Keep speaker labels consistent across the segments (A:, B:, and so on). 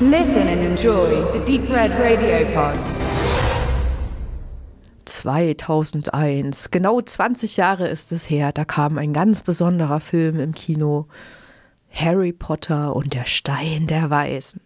A: Listen and enjoy the Deep Red Radio Pod.
B: 2001, genau 20 Jahre ist es her, da kam ein ganz besonderer Film im Kino. Harry Potter und der Stein der Weisen.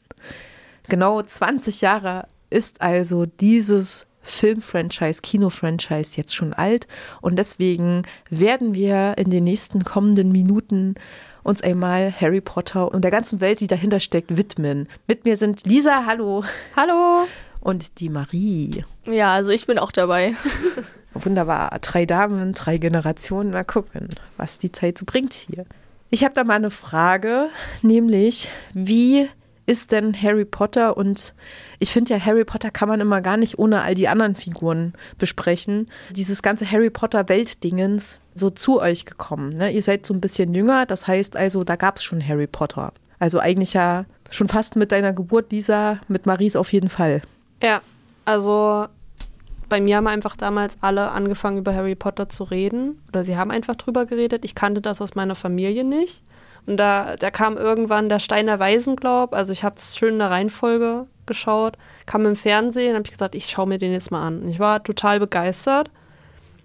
B: Genau 20 Jahre ist also dieses Filmfranchise, Kinofranchise jetzt schon alt und deswegen werden wir in den nächsten kommenden Minuten uns einmal Harry Potter und der ganzen Welt, die dahinter steckt, widmen. Mit mir sind Lisa, hallo.
C: Hallo.
B: Und die Marie.
C: Ja, also ich bin auch dabei.
B: Wunderbar. Drei Damen, drei Generationen. Mal gucken, was die Zeit so bringt hier. Ich habe da mal eine Frage, nämlich wie ist denn Harry Potter? Und ich finde ja, Harry Potter kann man immer gar nicht ohne all die anderen Figuren besprechen. Dieses ganze Harry Potter Weltdingens so zu euch gekommen. Ne? Ihr seid so ein bisschen jünger, das heißt also, da gab es schon Harry Potter. Also eigentlich ja schon fast mit deiner Geburt, Lisa, mit Maries auf jeden Fall.
C: Ja, also bei mir haben einfach damals alle angefangen, über Harry Potter zu reden. Oder sie haben einfach drüber geredet. Ich kannte das aus meiner Familie nicht. Und da, da kam irgendwann der Steiner Waisenglaub. Also ich habe es schön in der Reihenfolge geschaut. Kam im Fernsehen, habe ich gesagt, ich schaue mir den jetzt mal an. Und ich war total begeistert.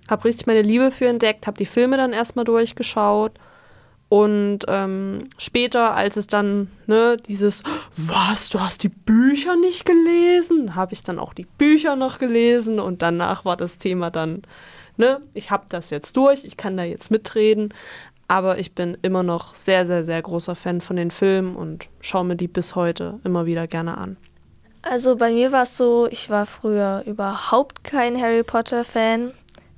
C: Habe richtig meine Liebe für entdeckt, habe die Filme dann erstmal durchgeschaut. Und ähm, später, als es dann, ne, dieses, was, du hast die Bücher nicht gelesen, habe ich dann auch die Bücher noch gelesen und danach war das Thema dann, ne, ich habe das jetzt durch, ich kann da jetzt mitreden, aber ich bin immer noch sehr, sehr, sehr großer Fan von den Filmen und schaue mir die bis heute immer wieder gerne an.
D: Also bei mir war es so, ich war früher überhaupt kein Harry Potter-Fan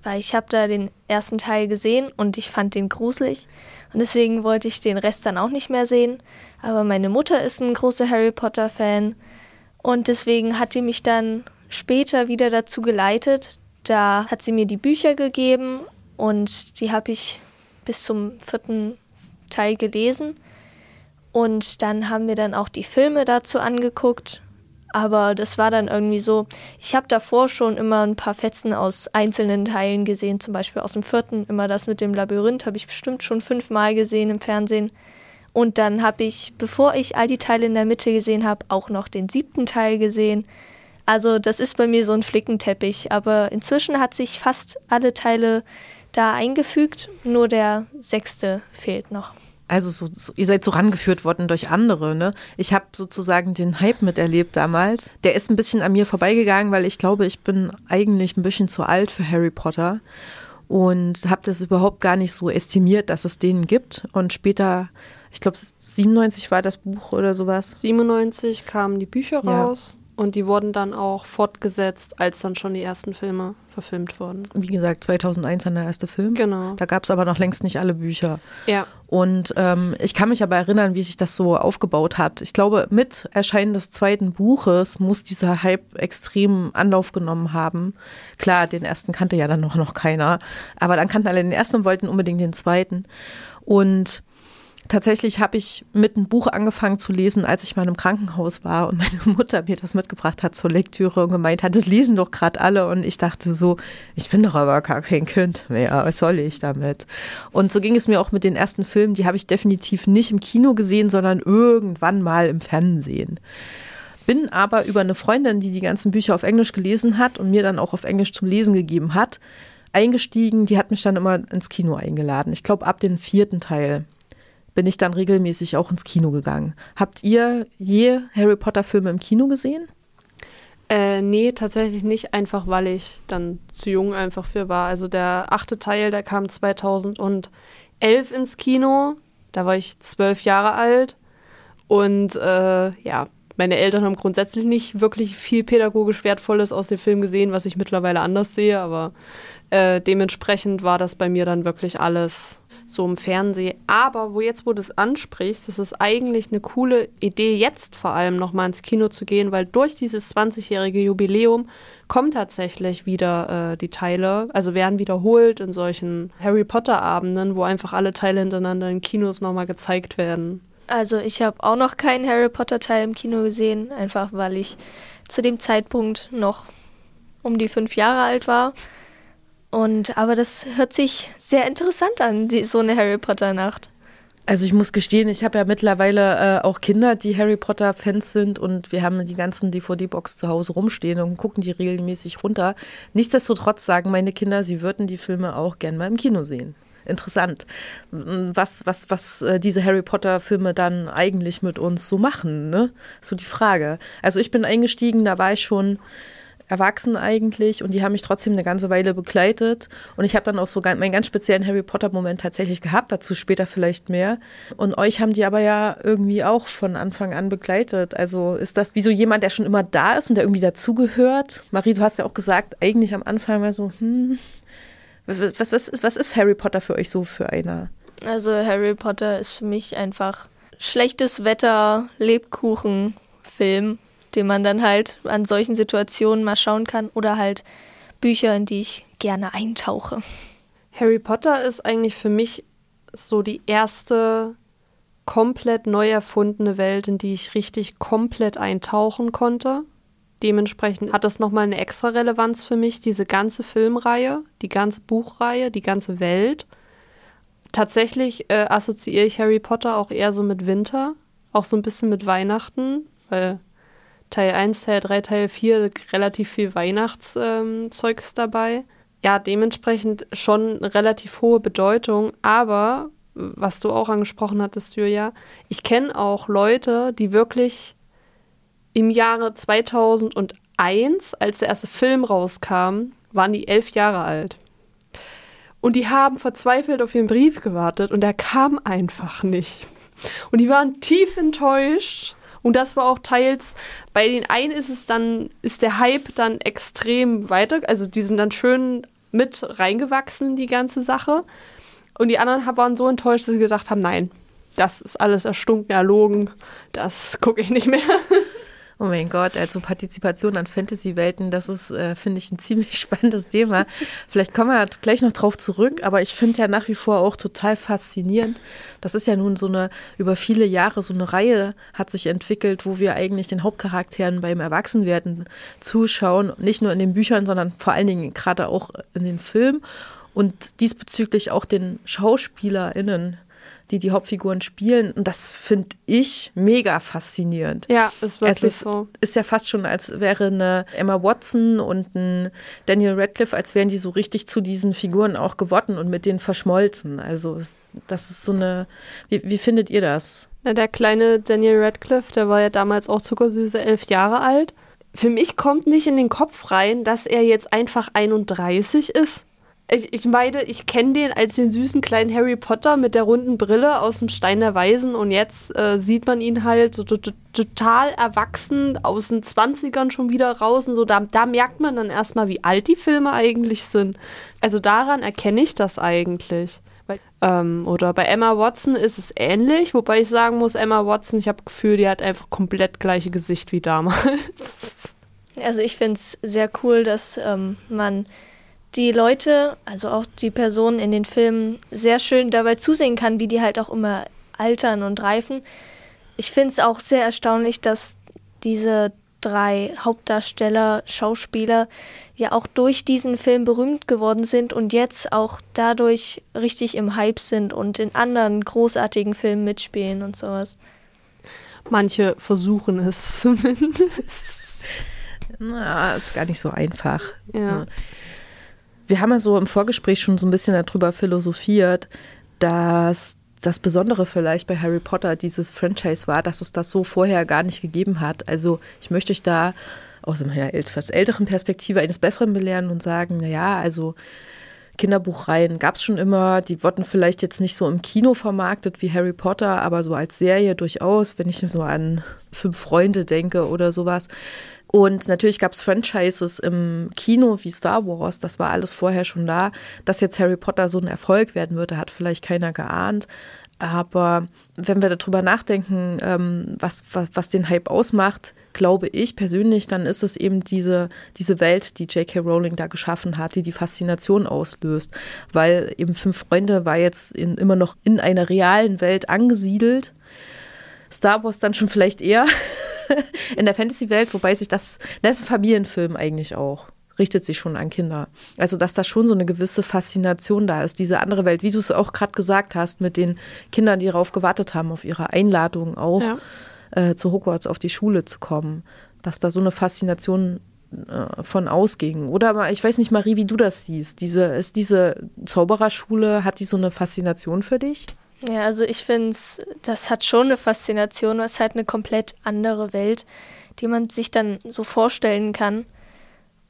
D: weil ich habe da den ersten Teil gesehen und ich fand den gruselig und deswegen wollte ich den Rest dann auch nicht mehr sehen. Aber meine Mutter ist ein großer Harry Potter Fan und deswegen hat die mich dann später wieder dazu geleitet. Da hat sie mir die Bücher gegeben und die habe ich bis zum vierten Teil gelesen. Und dann haben wir dann auch die Filme dazu angeguckt aber das war dann irgendwie so, ich habe davor schon immer ein paar Fetzen aus einzelnen Teilen gesehen, zum Beispiel aus dem vierten, immer das mit dem Labyrinth habe ich bestimmt schon fünfmal gesehen im Fernsehen. Und dann habe ich, bevor ich all die Teile in der Mitte gesehen habe, auch noch den siebten Teil gesehen. Also das ist bei mir so ein Flickenteppich. Aber inzwischen hat sich fast alle Teile da eingefügt, nur der sechste fehlt noch
B: also so, so, ihr seid so rangeführt worden durch andere, ne? Ich habe sozusagen den Hype miterlebt damals. Der ist ein bisschen an mir vorbeigegangen, weil ich glaube, ich bin eigentlich ein bisschen zu alt für Harry Potter und habe das überhaupt gar nicht so estimiert, dass es den gibt. Und später, ich glaube, 97 war das Buch oder sowas.
C: 97 kamen die Bücher raus. Und die wurden dann auch fortgesetzt, als dann schon die ersten Filme verfilmt wurden.
B: Wie gesagt, 2001 dann der erste Film.
C: Genau.
B: Da gab es aber noch längst nicht alle Bücher.
C: Ja.
B: Und ähm, ich kann mich aber erinnern, wie sich das so aufgebaut hat. Ich glaube, mit Erscheinen des zweiten Buches muss dieser Hype extrem Anlauf genommen haben. Klar, den ersten kannte ja dann noch, noch keiner. Aber dann kannten alle den ersten und wollten unbedingt den zweiten. Und Tatsächlich habe ich mit einem Buch angefangen zu lesen, als ich mal im Krankenhaus war und meine Mutter mir das mitgebracht hat zur Lektüre und gemeint hat, das lesen doch gerade alle. Und ich dachte so, ich bin doch aber gar kein Kind mehr, was soll ich damit? Und so ging es mir auch mit den ersten Filmen, die habe ich definitiv nicht im Kino gesehen, sondern irgendwann mal im Fernsehen. Bin aber über eine Freundin, die die ganzen Bücher auf Englisch gelesen hat und mir dann auch auf Englisch zum Lesen gegeben hat, eingestiegen. Die hat mich dann immer ins Kino eingeladen. Ich glaube, ab dem vierten Teil bin ich dann regelmäßig auch ins Kino gegangen. Habt ihr je Harry Potter Filme im Kino gesehen?
C: Äh, nee, tatsächlich nicht, einfach weil ich dann zu jung einfach für war. Also der achte Teil, der kam 2011 ins Kino. Da war ich zwölf Jahre alt. Und äh, ja, meine Eltern haben grundsätzlich nicht wirklich viel pädagogisch Wertvolles aus dem Film gesehen, was ich mittlerweile anders sehe. Aber äh, dementsprechend war das bei mir dann wirklich alles so im Fernsehen. Aber wo jetzt, wo du es ansprichst, das ist eigentlich eine coole Idee, jetzt vor allem nochmal ins Kino zu gehen, weil durch dieses 20-jährige Jubiläum kommen tatsächlich wieder äh, die Teile, also werden wiederholt in solchen Harry Potter-Abenden, wo einfach alle Teile hintereinander in Kinos nochmal gezeigt werden.
D: Also ich habe auch noch keinen Harry Potter-Teil im Kino gesehen, einfach weil ich zu dem Zeitpunkt noch um die fünf Jahre alt war. Und aber das hört sich sehr interessant an, die, so eine Harry Potter Nacht.
B: Also ich muss gestehen, ich habe ja mittlerweile äh, auch Kinder, die Harry Potter-Fans sind und wir haben die ganzen DVD-Box zu Hause rumstehen und gucken die regelmäßig runter. Nichtsdestotrotz sagen meine Kinder, sie würden die Filme auch gern mal im Kino sehen. Interessant, was, was, was äh, diese Harry Potter-Filme dann eigentlich mit uns so machen, ne? So die Frage. Also ich bin eingestiegen, da war ich schon erwachsen eigentlich und die haben mich trotzdem eine ganze Weile begleitet und ich habe dann auch so meinen ganz speziellen Harry Potter Moment tatsächlich gehabt, dazu später vielleicht mehr und euch haben die aber ja irgendwie auch von Anfang an begleitet. Also ist das wie so jemand, der schon immer da ist und der irgendwie dazugehört? Marie, du hast ja auch gesagt, eigentlich am Anfang mal so, hm, was, was, ist, was ist Harry Potter für euch so für einer?
D: Also Harry Potter ist für mich einfach schlechtes Wetter, Lebkuchen, Film den man dann halt an solchen Situationen mal schauen kann oder halt Bücher, in die ich gerne eintauche.
C: Harry Potter ist eigentlich für mich so die erste komplett neu erfundene Welt, in die ich richtig komplett eintauchen konnte. Dementsprechend hat das nochmal eine extra Relevanz für mich, diese ganze Filmreihe, die ganze Buchreihe, die ganze Welt. Tatsächlich äh, assoziiere ich Harry Potter auch eher so mit Winter, auch so ein bisschen mit Weihnachten, weil Teil 1, Teil 3, Teil 4 relativ viel Weihnachtszeugs ähm, dabei. Ja, dementsprechend schon relativ hohe Bedeutung, aber was du auch angesprochen hattest, Julia, ich kenne auch Leute, die wirklich im Jahre 2001, als der erste Film rauskam, waren die elf Jahre alt. Und die haben verzweifelt auf ihren Brief gewartet und er kam einfach nicht. Und die waren tief enttäuscht und das war auch teils, bei den einen ist es dann, ist der Hype dann extrem weiter, also die sind dann schön mit reingewachsen in die ganze Sache. Und die anderen waren so enttäuscht, dass sie gesagt haben, nein, das ist alles erstunken, erlogen, das gucke ich nicht mehr.
B: Oh mein Gott, also Partizipation an Fantasy-Welten, das ist, äh, finde ich, ein ziemlich spannendes Thema. Vielleicht kommen wir gleich noch drauf zurück, aber ich finde ja nach wie vor auch total faszinierend. Das ist ja nun so eine, über viele Jahre so eine Reihe hat sich entwickelt, wo wir eigentlich den Hauptcharakteren beim Erwachsenwerden zuschauen, nicht nur in den Büchern, sondern vor allen Dingen gerade auch in den Filmen und diesbezüglich auch den SchauspielerInnen die die Hauptfiguren spielen. Und das finde ich mega faszinierend.
C: Ja, ist wirklich
B: es ist,
C: so.
B: Ist ja fast schon, als wäre eine Emma Watson und ein Daniel Radcliffe, als wären die so richtig zu diesen Figuren auch geworden und mit denen verschmolzen. Also das ist so eine. Wie, wie findet ihr das?
C: Na, der kleine Daniel Radcliffe, der war ja damals auch zuckersüße elf Jahre alt. Für mich kommt nicht in den Kopf rein, dass er jetzt einfach 31 ist ich, ich meine, ich kenne den als den süßen kleinen Harry Potter mit der runden Brille aus dem Stein der Weisen und jetzt äh, sieht man ihn halt so total erwachsen aus den 20ern schon wieder raus und so. Da, da merkt man dann erstmal, wie alt die Filme eigentlich sind. Also daran erkenne ich das eigentlich. Ähm, oder bei Emma Watson ist es ähnlich, wobei ich sagen muss, Emma Watson, ich habe das Gefühl, die hat einfach komplett gleiche Gesicht wie damals.
D: Also ich finde es sehr cool, dass ähm, man die Leute, also auch die Personen in den Filmen, sehr schön dabei zusehen kann, wie die halt auch immer altern und reifen. Ich finde es auch sehr erstaunlich, dass diese drei Hauptdarsteller, Schauspieler ja auch durch diesen Film berühmt geworden sind und jetzt auch dadurch richtig im Hype sind und in anderen großartigen Filmen mitspielen und sowas.
C: Manche versuchen es zumindest.
B: Na, ist gar nicht so einfach.
C: Ja
B: wir haben ja so im Vorgespräch schon so ein bisschen darüber philosophiert, dass das Besondere vielleicht bei Harry Potter dieses Franchise war, dass es das so vorher gar nicht gegeben hat. Also ich möchte euch da aus meiner etwas älteren Perspektive eines Besseren belehren und sagen, naja, also Kinderbuchreihen gab es schon immer, die wurden vielleicht jetzt nicht so im Kino vermarktet wie Harry Potter, aber so als Serie durchaus, wenn ich so an Fünf Freunde denke oder sowas. Und natürlich gab es Franchises im Kino wie Star Wars, das war alles vorher schon da. Dass jetzt Harry Potter so ein Erfolg werden würde, hat vielleicht keiner geahnt. Aber wenn wir darüber nachdenken, ähm, was, was, was den Hype ausmacht, glaube ich persönlich, dann ist es eben diese, diese Welt, die J.K. Rowling da geschaffen hat, die die Faszination auslöst. Weil eben Fünf Freunde war jetzt in, immer noch in einer realen Welt angesiedelt. Star Wars dann schon vielleicht eher. in der Fantasy-Welt, wobei sich das, das ist ein Familienfilm eigentlich auch. Richtet sich schon an Kinder. Also, dass da schon so eine gewisse Faszination da ist, diese andere Welt, wie du es auch gerade gesagt hast, mit den Kindern, die darauf gewartet haben, auf ihre Einladung auch
C: Ja.
B: äh, zu Hogwarts auf die Schule zu kommen, dass da so eine Faszination äh, von ausging. Oder aber, ich weiß nicht, Marie, wie du das siehst. Diese, ist diese Zaubererschule, hat die so eine Faszination für dich?
D: Ja, also ich finde, das hat schon eine Faszination, weil es halt eine komplett andere Welt, die man sich dann so vorstellen kann.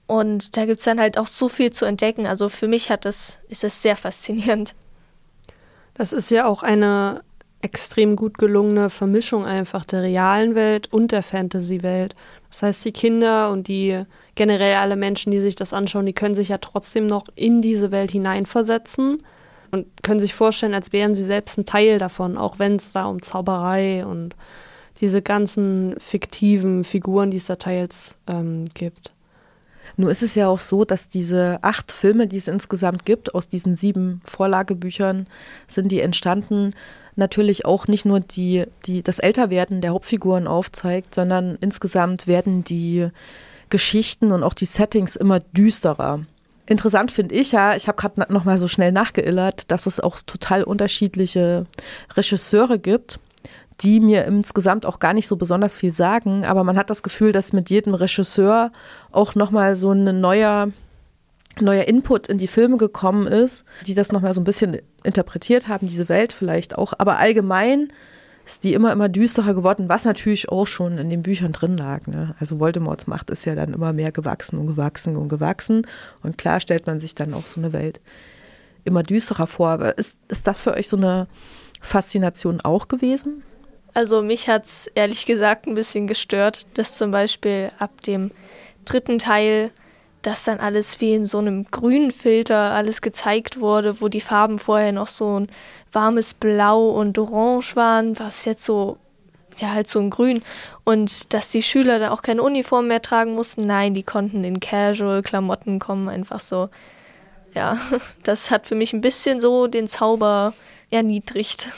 D: Und da gibt es dann halt auch so viel zu entdecken. Also für mich hat das, ist das sehr faszinierend.
C: Das ist ja auch eine extrem gut gelungene Vermischung einfach der realen Welt und der Fantasy-Welt. Das heißt, die Kinder und die generell alle Menschen, die sich das anschauen, die können sich ja trotzdem noch in diese Welt hineinversetzen und können sich vorstellen, als wären sie selbst ein Teil davon, auch wenn es da um Zauberei und diese ganzen fiktiven Figuren, die es da teils ähm, gibt.
B: Nur ist es ja auch so, dass diese acht Filme, die es insgesamt gibt, aus diesen sieben Vorlagebüchern, sind die entstanden, natürlich auch nicht nur die, die das Älterwerden der Hauptfiguren aufzeigt, sondern insgesamt werden die Geschichten und auch die Settings immer düsterer. Interessant finde ich ja, ich habe gerade noch mal so schnell nachgeillert, dass es auch total unterschiedliche Regisseure gibt, die mir insgesamt auch gar nicht so besonders viel sagen, aber man hat das Gefühl, dass mit jedem Regisseur auch noch mal so ein neuer neuer Input in die Filme gekommen ist, die das noch mal so ein bisschen interpretiert haben, diese Welt vielleicht auch, aber allgemein ist die immer, immer düsterer geworden, was natürlich auch schon in den Büchern drin lag. Ne? Also Voldemorts Macht ist ja dann immer mehr gewachsen und gewachsen und gewachsen. Und klar stellt man sich dann auch so eine Welt immer düsterer vor. Aber ist, ist das für euch so eine Faszination auch gewesen?
D: Also mich hat es ehrlich gesagt ein bisschen gestört, dass zum Beispiel ab dem dritten Teil dass dann alles wie in so einem grünen Filter alles gezeigt wurde, wo die Farben vorher noch so ein warmes Blau und Orange waren, was jetzt so, ja, halt so ein Grün. Und dass die Schüler dann auch keine Uniform mehr tragen mussten. Nein, die konnten in Casual-Klamotten kommen, einfach so. Ja, das hat für mich ein bisschen so den Zauber erniedrigt.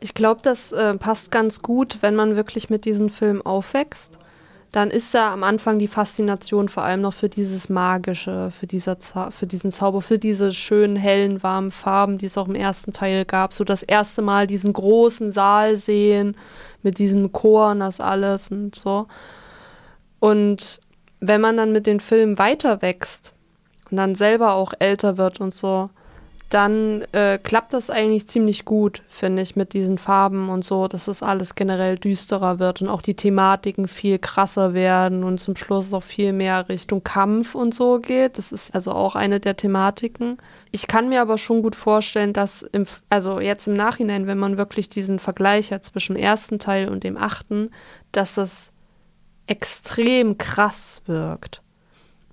C: Ich glaube, das äh, passt ganz gut, wenn man wirklich mit diesem Film aufwächst dann ist da am Anfang die Faszination vor allem noch für dieses Magische, für, dieser Za für diesen Zauber, für diese schönen, hellen, warmen Farben, die es auch im ersten Teil gab. So das erste Mal diesen großen Saal sehen mit diesem Chor und das alles und so. Und wenn man dann mit den Filmen weiter wächst und dann selber auch älter wird und so, dann äh, klappt das eigentlich ziemlich gut, finde ich, mit diesen Farben und so, dass es alles generell düsterer wird und auch die Thematiken viel krasser werden und zum Schluss auch viel mehr Richtung Kampf und so geht. Das ist also auch eine der Thematiken. Ich kann mir aber schon gut vorstellen, dass im, also jetzt im Nachhinein, wenn man wirklich diesen Vergleich hat zwischen dem ersten Teil und dem achten, dass das extrem krass wirkt.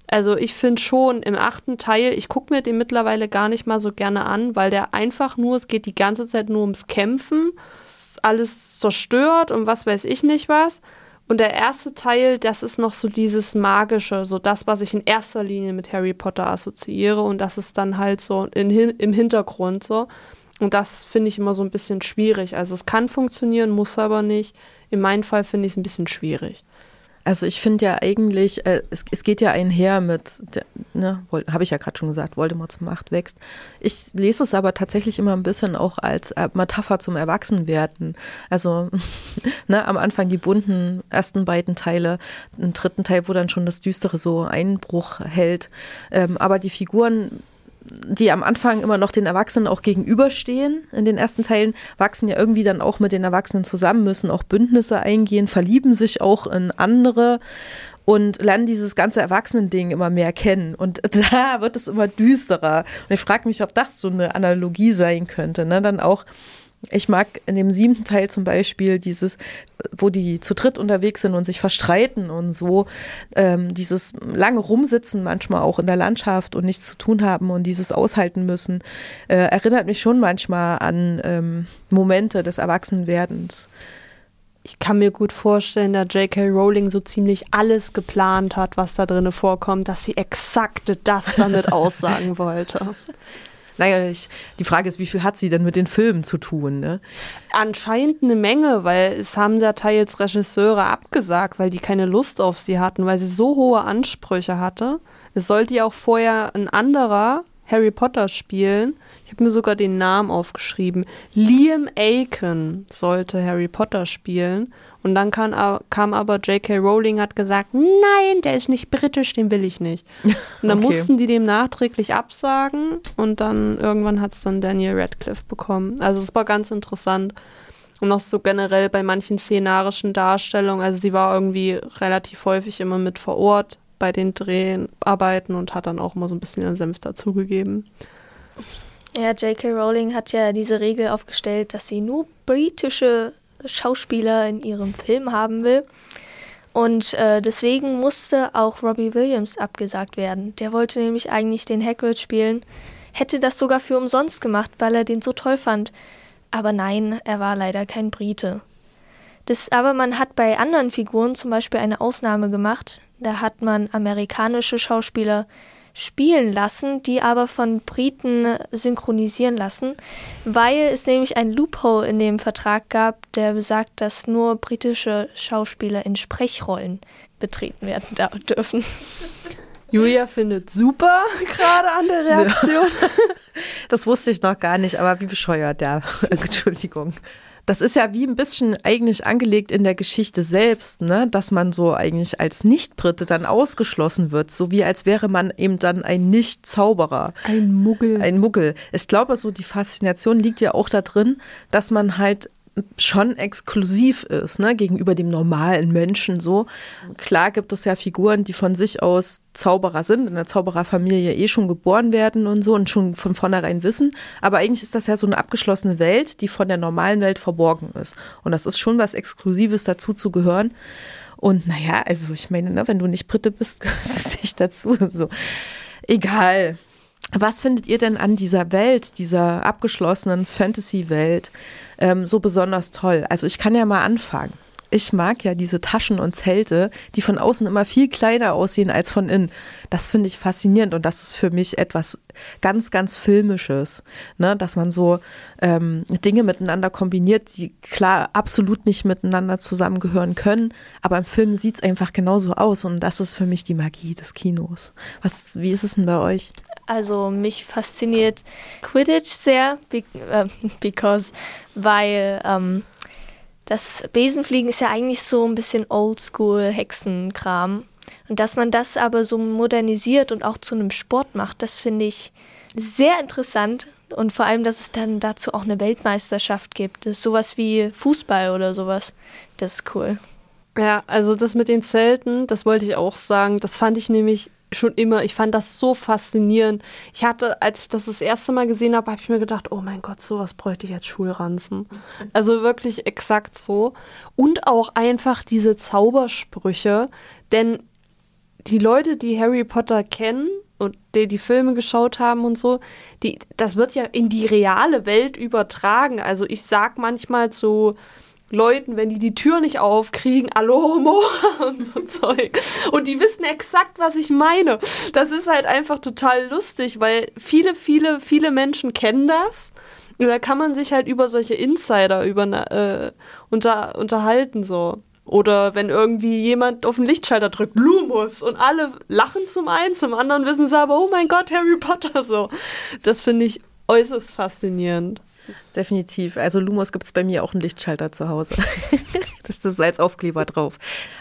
C: Also ich finde schon im achten Teil, ich gucke mir den mittlerweile gar nicht mal so gerne an, weil der einfach nur, es geht die ganze Zeit nur ums Kämpfen, alles zerstört und was weiß ich nicht was. Und der erste Teil, das ist noch so dieses Magische, so das, was ich in erster Linie mit Harry Potter assoziiere und das ist dann halt so in, im Hintergrund so. Und das finde ich immer so ein bisschen schwierig. Also es kann funktionieren, muss aber nicht. In meinem Fall finde ich es ein bisschen schwierig.
B: Also ich finde ja eigentlich, äh, es, es, geht ja einher mit, ne, habe ich ja gerade schon gesagt, Voldemorts Macht wächst. Ich lese es aber tatsächlich immer ein bisschen auch als äh, Metapher zum Erwachsenwerden. Also ne, am Anfang die bunten ersten beiden Teile, im dritten Teil, wo dann schon das Düstere so Einbruch hält. Ähm, aber die Figuren die am Anfang immer noch den Erwachsenen auch gegenüberstehen. In den ersten Teilen wachsen ja irgendwie dann auch mit den Erwachsenen zusammen, müssen auch Bündnisse eingehen, verlieben sich auch in andere und lernen dieses ganze Erwachsenending immer mehr kennen. Und da wird es immer düsterer. Und ich frage mich, ob das so eine Analogie sein könnte. Ne? Dann auch ich mag in dem siebten Teil zum Beispiel dieses, wo die zu dritt unterwegs sind und sich verstreiten und so, ähm, dieses lange Rumsitzen manchmal auch in der Landschaft und nichts zu tun haben und dieses aushalten müssen, äh, erinnert mich schon manchmal an ähm, Momente des Erwachsenwerdens.
C: Ich kann mir gut vorstellen, da J.K. Rowling so ziemlich alles geplant hat, was da drin vorkommt, dass sie exakt das damit aussagen wollte.
B: Naja, ich, die Frage ist, wie viel hat sie denn mit den Filmen zu tun? Ne?
C: Anscheinend eine Menge, weil es haben da teils Regisseure abgesagt, weil die keine Lust auf sie hatten, weil sie so hohe Ansprüche hatte. Es sollte ja auch vorher ein anderer Harry Potter spielen. Ich habe mir sogar den Namen aufgeschrieben. Liam Aiken sollte Harry Potter spielen. Und dann kam, kam aber J.K. Rowling hat gesagt, nein, der ist nicht britisch, den will ich nicht. Und dann
B: Okay.
C: mussten die dem nachträglich absagen und dann irgendwann hat es dann Daniel Radcliffe bekommen. Also es war ganz interessant. Und auch so generell bei manchen szenarischen Darstellungen. Also sie war irgendwie relativ häufig immer mit vor Ort bei den Dreharbeiten und hat dann auch immer so ein bisschen ihren Senf dazugegeben.
D: Ja, J.K. Rowling hat ja diese Regel aufgestellt, dass sie nur britische Schauspieler in ihrem Film haben will. Und äh, deswegen musste auch Robbie Williams abgesagt werden. Der wollte nämlich eigentlich den Hagrid spielen, hätte das sogar für umsonst gemacht, weil er den so toll fand. Aber nein, er war leider kein Brite. Das, aber man hat bei anderen Figuren zum Beispiel eine Ausnahme gemacht. Da hat man amerikanische Schauspieler spielen lassen, die aber von Briten synchronisieren lassen, weil es nämlich ein Loophole in dem Vertrag gab, der besagt, dass nur britische Schauspieler in Sprechrollen betreten werden da dürfen.
C: Julia findet super gerade an der Reaktion.
B: Das wusste ich noch gar nicht, aber wie bescheuert, ja. Entschuldigung. Das ist ja wie ein bisschen eigentlich angelegt in der Geschichte selbst, ne? dass man so eigentlich als Nicht-Brite dann ausgeschlossen wird, so wie als wäre man eben dann ein Nicht-Zauberer.
C: Ein Muggel.
B: Ein Muggel. Ich glaube, so die Faszination liegt ja auch da drin, dass man halt schon exklusiv ist, ne, gegenüber dem normalen Menschen so. Klar gibt es ja Figuren, die von sich aus Zauberer sind, in der Zaubererfamilie eh schon geboren werden und so und schon von vornherein wissen. Aber eigentlich ist das ja so eine abgeschlossene Welt, die von der normalen Welt verborgen ist. Und das ist schon was Exklusives dazu zu gehören. Und naja, also ich meine, ne, wenn du nicht Brite bist, gehörst du nicht dazu. So. Egal. Was findet ihr denn an dieser Welt, dieser abgeschlossenen Fantasy-Welt ähm, so besonders toll? Also ich kann ja mal anfangen. Ich mag ja diese Taschen und Zelte, die von außen immer viel kleiner aussehen als von innen. Das finde ich faszinierend und das ist für mich etwas ganz, ganz Filmisches, ne? dass man so ähm, Dinge miteinander kombiniert, die klar absolut nicht miteinander zusammengehören können, aber im Film sieht es einfach genauso aus und das ist für mich die Magie des Kinos. Was, wie ist es denn bei euch?
D: Also mich fasziniert Quidditch sehr, äh, because, weil ähm, das Besenfliegen ist ja eigentlich so ein bisschen oldschool Hexenkram. Und dass man das aber so modernisiert und auch zu einem Sport macht, das finde ich sehr interessant. Und vor allem, dass es dann dazu auch eine Weltmeisterschaft gibt. Das ist sowas wie Fußball oder sowas. Das ist cool.
C: Ja, also das mit den Zelten, das wollte ich auch sagen. Das fand ich nämlich schon immer, ich fand das so faszinierend. Ich hatte, als ich das das erste Mal gesehen habe, habe ich mir gedacht, oh mein Gott, sowas bräuchte ich als Schulranzen. Also wirklich exakt so. Und auch einfach diese Zaubersprüche, denn die Leute, die Harry Potter kennen und die die Filme geschaut haben und so, die, das wird ja in die reale Welt übertragen. Also ich sag manchmal zu Leuten, wenn die die Tür nicht aufkriegen, Alomo und so Zeug. Und die wissen exakt, was ich meine. Das ist halt einfach total lustig, weil viele, viele, viele Menschen kennen das. Und da kann man sich halt über solche Insider über, äh, unter, unterhalten so. Oder wenn irgendwie jemand auf den Lichtschalter drückt, Lumus, und alle lachen zum einen, zum anderen wissen sie aber, oh mein Gott, Harry Potter so. Das finde ich äußerst faszinierend.
B: Definitiv. Also Lumos gibt es bei mir auch einen Lichtschalter zu Hause. das ist als Aufkleber drauf.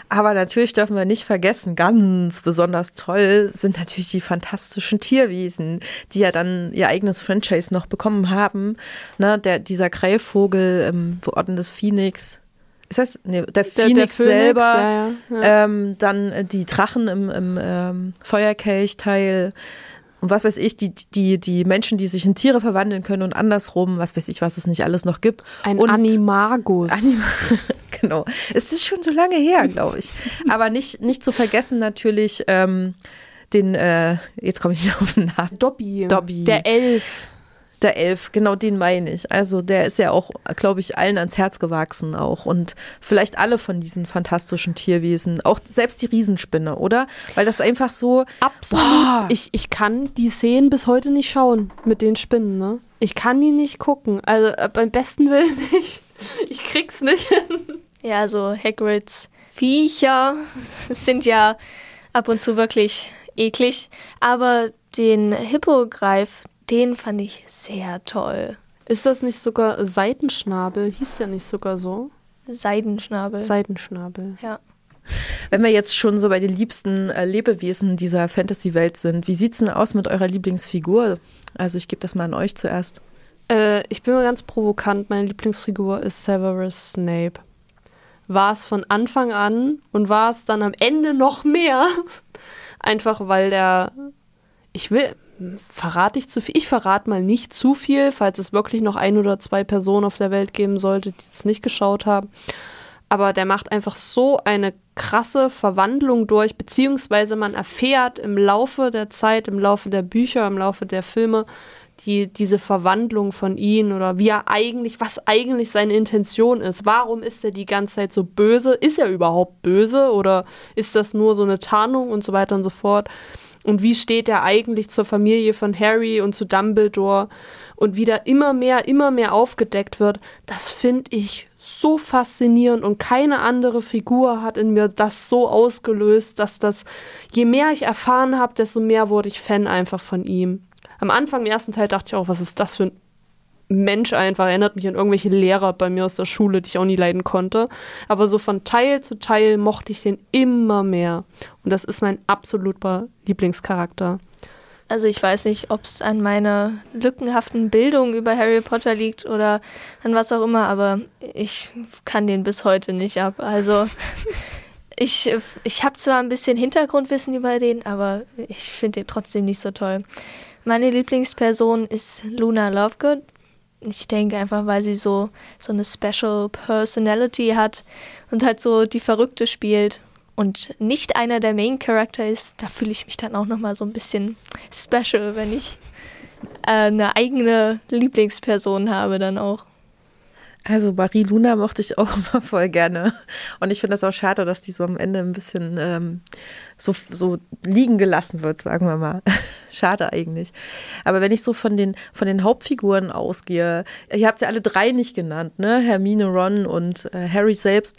B: Aber natürlich dürfen wir nicht vergessen, ganz besonders toll sind natürlich die fantastischen Tierwesen, die ja dann ihr eigenes Franchise noch bekommen haben. Ne, der, dieser Greifvogel im Orden des Phoenix. Ist das? Nee, der, Phoenix, selber.
C: ja, ja, ja.
B: Ähm, dann die Drachen im, im ähm, Feuerkelch-Teil. Und was weiß ich, die, die, die Menschen, die sich in Tiere verwandeln können und andersrum, was weiß ich, was es nicht alles noch gibt.
C: Ein
B: und
C: Animagus.
B: Anima genau. Es ist schon so lange her, glaube ich. Aber nicht, nicht zu vergessen natürlich ähm, den, äh, jetzt komme ich nicht auf den Namen.
C: Dobby.
B: Dobby.
C: Der Elf.
B: Der Elf, genau den meine ich. Also der ist ja auch, glaube ich, allen ans Herz gewachsen auch. Und vielleicht alle von diesen fantastischen Tierwesen, auch selbst die Riesenspinne, oder? Weil das einfach so.
C: Absolut.
B: Boah.
C: Ich, ich kann die Szenen bis heute nicht schauen mit den Spinnen, ne? Ich kann die nicht gucken. Also äh, beim besten Willen nicht. Ich krieg's nicht hin.
D: Ja, so Hagrids Viecher sind ja ab und zu wirklich eklig. Aber den Hippogreif, den fand ich sehr toll.
C: Ist das nicht sogar Seitenschnabel? Hieß der nicht sogar so?
D: Seidenschnabel.
C: Seitenschnabel.
D: ja.
B: Wenn wir jetzt schon so bei den liebsten äh, Lebewesen dieser Fantasy-Welt sind, wie sieht's denn aus mit eurer Lieblingsfigur? Also ich gebe das mal an euch zuerst.
C: Äh, ich bin mal ganz provokant. Meine Lieblingsfigur ist Severus Snape. War es von Anfang an und war es dann am Ende noch mehr. Einfach weil der. Ich will. Verrate ich zu viel? Ich verrate mal nicht zu viel, falls es wirklich noch ein oder zwei Personen auf der Welt geben sollte, die es nicht geschaut haben. Aber der macht einfach so eine krasse Verwandlung durch, beziehungsweise man erfährt im Laufe der Zeit, im Laufe der Bücher, im Laufe der Filme, die, diese Verwandlung von ihm oder wie er eigentlich, was eigentlich seine Intention ist. Warum ist er die ganze Zeit so böse? Ist er überhaupt böse oder ist das nur so eine Tarnung und so weiter und so fort? Und wie steht er eigentlich zur Familie von Harry und zu Dumbledore? Und wie da immer mehr, immer mehr aufgedeckt wird, das finde ich so faszinierend und keine andere Figur hat in mir das so ausgelöst, dass das, je mehr ich erfahren habe, desto mehr wurde ich Fan einfach von ihm. Am Anfang, im ersten Teil, dachte ich auch, was ist das für ein Mensch einfach, erinnert mich an irgendwelche Lehrer bei mir aus der Schule, die ich auch nie leiden konnte. Aber so von Teil zu Teil mochte ich den immer mehr. Und das ist mein absoluter Lieblingscharakter.
D: Also ich weiß nicht, ob es an meiner lückenhaften Bildung über Harry Potter liegt oder an was auch immer, aber ich kann den bis heute nicht ab. Also ich, ich habe zwar ein bisschen Hintergrundwissen über den, aber ich finde den trotzdem nicht so toll. Meine Lieblingsperson ist Luna Lovegood. Ich denke einfach, weil sie so, so eine Special Personality hat und halt so die Verrückte spielt und nicht einer der Main Character ist, da fühle ich mich dann auch nochmal so ein bisschen special, wenn ich äh, eine eigene Lieblingsperson habe dann auch.
B: Also Marie Luna mochte ich auch immer voll gerne. Und ich finde das auch schade, dass die so am Ende ein bisschen ähm, so, so liegen gelassen wird, sagen wir mal. schade eigentlich. Aber wenn ich so von den, von den Hauptfiguren ausgehe, ihr habt ja alle drei nicht genannt, ne? Hermine, Ron und äh, Harry selbst.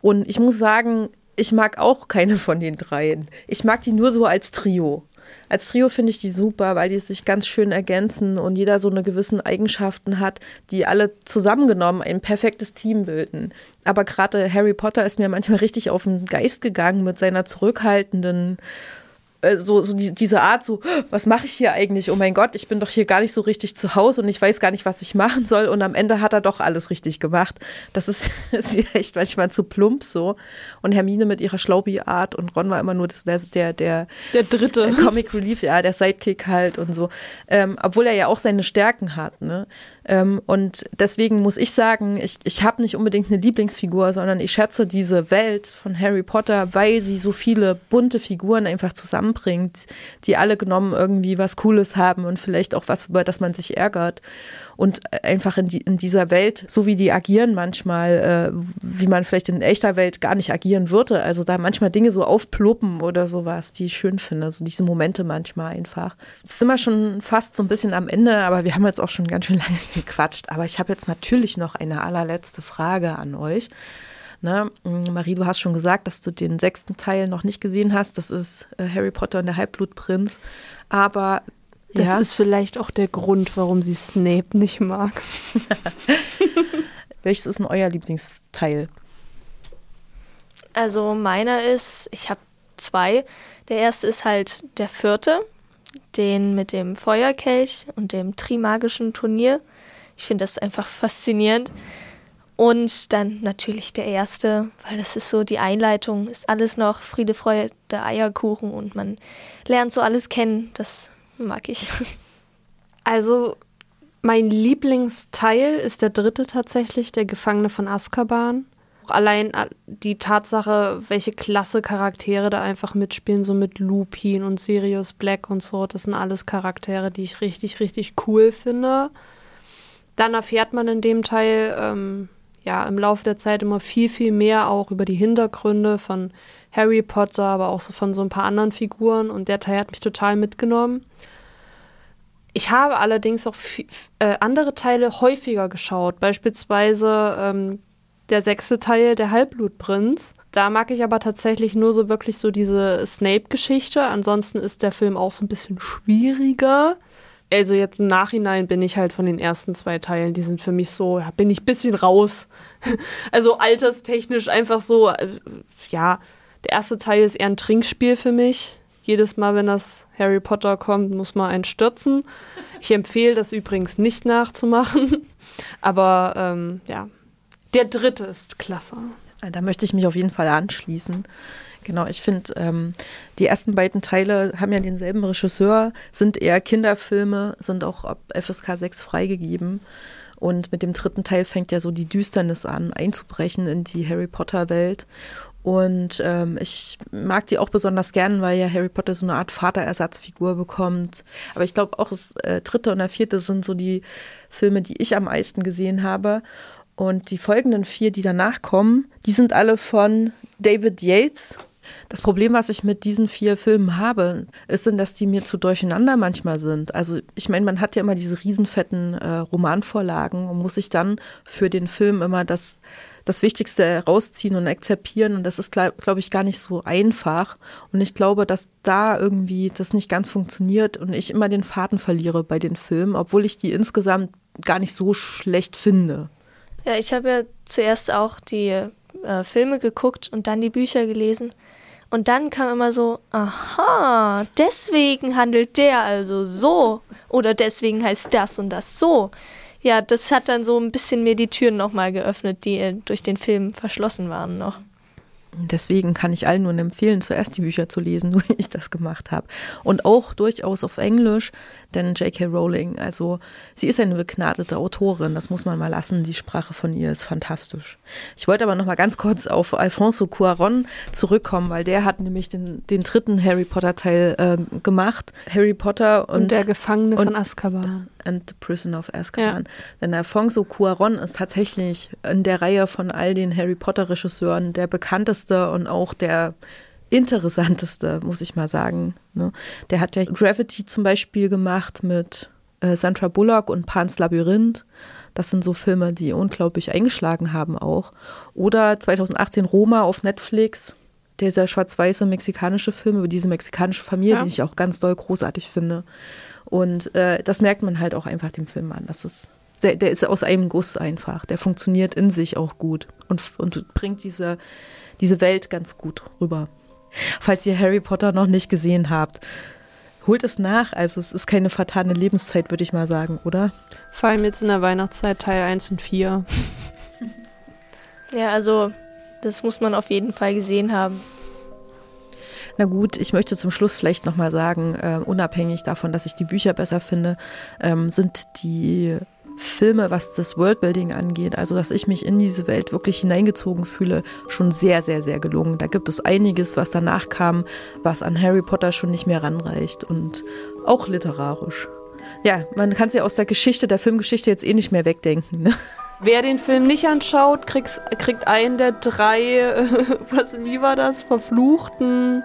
B: Und ich muss sagen, ich mag auch keine von den dreien. Ich mag die nur so als Trio. Als Trio finde ich die super, weil die sich ganz schön ergänzen und jeder so eine gewissen Eigenschaften hat, die alle zusammengenommen ein perfektes Team bilden. Aber gerade Harry Potter ist mir manchmal richtig auf den Geist gegangen mit seiner zurückhaltenden äh, so, so die, diese Art, so, was mache ich hier eigentlich? Oh mein Gott, ich bin doch hier gar nicht so richtig zu Hause und ich weiß gar nicht, was ich machen soll. Und am Ende hat er doch alles richtig gemacht. Das ist, ist echt manchmal zu plump so. Und Hermine mit ihrer Schlaubi-Art und Ron war immer nur das, der, der, der,
C: Der dritte.
B: Comic Relief, ja, der Sidekick halt und so. Ähm, obwohl er ja auch seine Stärken hat, ne? Ähm, und deswegen muss ich sagen, ich, ich habe nicht unbedingt eine Lieblingsfigur, sondern ich schätze diese Welt von Harry Potter, weil sie so viele bunte Figuren einfach zusammenbringt, die alle genommen irgendwie was Cooles haben und vielleicht auch was, über das man sich ärgert. Und einfach in, die, in dieser Welt, so wie die agieren manchmal, äh, wie man vielleicht in echter Welt gar nicht agieren würde. Also da manchmal Dinge so aufpluppen oder sowas, die ich schön finde. So diese Momente manchmal einfach. Jetzt sind wir schon fast so ein bisschen am Ende, aber wir haben jetzt auch schon ganz schön lange gequatscht. Aber ich habe jetzt natürlich noch eine allerletzte Frage an euch. Ne? Marie, du hast schon gesagt, dass du den sechsten Teil noch nicht gesehen hast. Das ist äh, Harry Potter und der Halbblutprinz. Aber
C: Das
B: ja,
C: ist vielleicht auch der Grund, warum sie Snape nicht mag.
B: welches ist denn euer Lieblingsteil?
D: Also meiner ist, ich habe zwei. Der erste ist halt der vierte, den mit dem Feuerkelch und dem Trimagischen Turnier. Ich finde das einfach faszinierend. Und dann natürlich der erste, weil das ist so die Einleitung, ist alles noch Friede, Freude, Eierkuchen und man lernt so alles kennen. Das mag ich.
C: Also, mein Lieblingsteil ist der dritte tatsächlich, der Gefangene von Azkaban. Auch allein äh, die Tatsache, welche klasse Charaktere da einfach mitspielen, so mit Lupin und Sirius Black und so. Das sind alles Charaktere, die ich richtig, richtig cool finde. Dann erfährt man in dem Teil ähm, ja im Laufe der Zeit immer viel, viel mehr auch über die Hintergründe von Harry Potter, aber auch so von so ein paar anderen Figuren. Und der Teil hat mich total mitgenommen. Ich habe allerdings auch äh, andere Teile häufiger geschaut. Beispielsweise ähm, der sechste Teil, der Halbblutprinz. Da mag ich aber tatsächlich nur so wirklich so diese Snape-Geschichte. Ansonsten ist der Film auch so ein bisschen schwieriger. Also jetzt im Nachhinein bin ich halt von den ersten zwei Teilen, die sind für mich so, bin ich ein bisschen raus. also alterstechnisch einfach so, äh, ja, der erste Teil ist eher ein Trinkspiel für mich. Jedes Mal, wenn das Harry Potter kommt, muss man einen stürzen. Ich empfehle das übrigens nicht nachzumachen. Aber ähm, ja, der dritte ist klasse.
B: Da möchte ich mich auf jeden Fall anschließen. Genau, ich finde, ähm, die ersten beiden Teile haben ja denselben Regisseur, sind eher Kinderfilme, sind auch ab FSK 6 freigegeben. Und mit dem dritten Teil fängt ja so die Düsternis an, einzubrechen in die Harry Potter-Welt. Und ähm, ich mag die auch besonders gern, weil ja Harry Potter so eine Art Vaterersatzfigur bekommt. Aber ich glaube auch, das äh, dritte und der vierte sind so die Filme, die ich am meisten gesehen habe. Und die folgenden vier, die danach kommen, die sind alle von David Yates. Das Problem, was ich mit diesen vier Filmen habe, ist, dass die mir zu durcheinander manchmal sind. Also ich meine, man hat ja immer diese riesenfetten äh, Romanvorlagen und muss sich dann für den Film immer das das Wichtigste rausziehen und akzeptieren. Und das ist, glaube glaub ich, gar nicht so einfach. Und ich glaube, dass da irgendwie das nicht ganz funktioniert und ich immer den Faden verliere bei den Filmen, obwohl ich die insgesamt gar nicht so schlecht finde.
D: Ja, ich habe ja zuerst auch die äh, Filme geguckt und dann die Bücher gelesen. Und dann kam immer so, aha, deswegen handelt der also so. Oder deswegen heißt das und das so ja, das hat dann so ein bisschen mir die Türen nochmal geöffnet, die äh, durch den Film verschlossen waren noch.
B: Deswegen kann ich allen nur empfehlen, zuerst die Bücher zu lesen, wie ich das gemacht habe. Und auch durchaus auf Englisch, denn J.K. Rowling, also sie ist eine begnadete Autorin, das muss man mal lassen. Die Sprache von ihr ist fantastisch. Ich wollte aber noch mal ganz kurz auf Alfonso Cuaron zurückkommen, weil der hat nämlich den, den dritten Harry Potter Teil äh, gemacht. Harry Potter und,
C: und der Gefangene und, von Azkaban
B: and the Prison of Azkaban. Ja. Denn Alfonso Cuaron ist tatsächlich in der Reihe von all den Harry Potter Regisseuren der bekannteste und auch der interessanteste, muss ich mal sagen. Ne? Der hat ja Gravity zum Beispiel gemacht mit äh, Sandra Bullock und Pan's Labyrinth. Das sind so Filme, die unglaublich eingeschlagen haben auch. Oder 2018 Roma auf Netflix, dieser schwarz-weiße mexikanische Film über diese mexikanische Familie, ja. die ich auch ganz doll großartig finde. Und äh, das merkt man halt auch einfach dem Film an. Das ist, der, der ist aus einem Guss einfach. Der funktioniert in sich auch gut und, und bringt diese, diese Welt ganz gut rüber. Falls ihr Harry Potter noch nicht gesehen habt, holt es nach. Also es ist keine fatale Lebenszeit, würde ich mal sagen, oder?
C: Vor allem jetzt in der Weihnachtszeit Teil 1 und 4.
D: Ja, also das muss man auf jeden Fall gesehen haben.
B: Na gut, ich möchte zum Schluss vielleicht nochmal sagen, äh, unabhängig davon, dass ich die Bücher besser finde, ähm, sind die Filme, was das Worldbuilding angeht, also dass ich mich in diese Welt wirklich hineingezogen fühle, schon sehr, sehr, sehr gelungen. Da gibt es einiges, was danach kam, was an Harry Potter schon nicht mehr ranreicht und auch literarisch. Ja, man kann es ja aus der Geschichte, der Filmgeschichte jetzt eh nicht mehr wegdenken. Ne?
C: Wer den Film nicht anschaut, kriegt, kriegt einen der drei, was, wie war das, verfluchten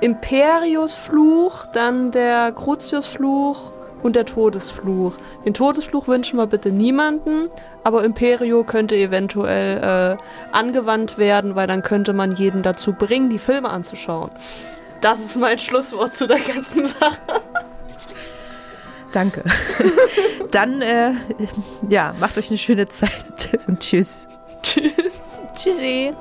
C: Imperius-Fluch, dann der Crucius-Fluch und der Todesfluch. Den Todesfluch wünschen wir bitte niemanden, aber Imperio könnte eventuell äh, angewandt werden, weil dann könnte man jeden dazu bringen, die Filme anzuschauen. Das ist mein Schlusswort zu der ganzen Sache.
B: Danke. Dann, äh, ja, macht euch eine schöne Zeit und tschüss.
C: Tschüss.
D: Tschüssi.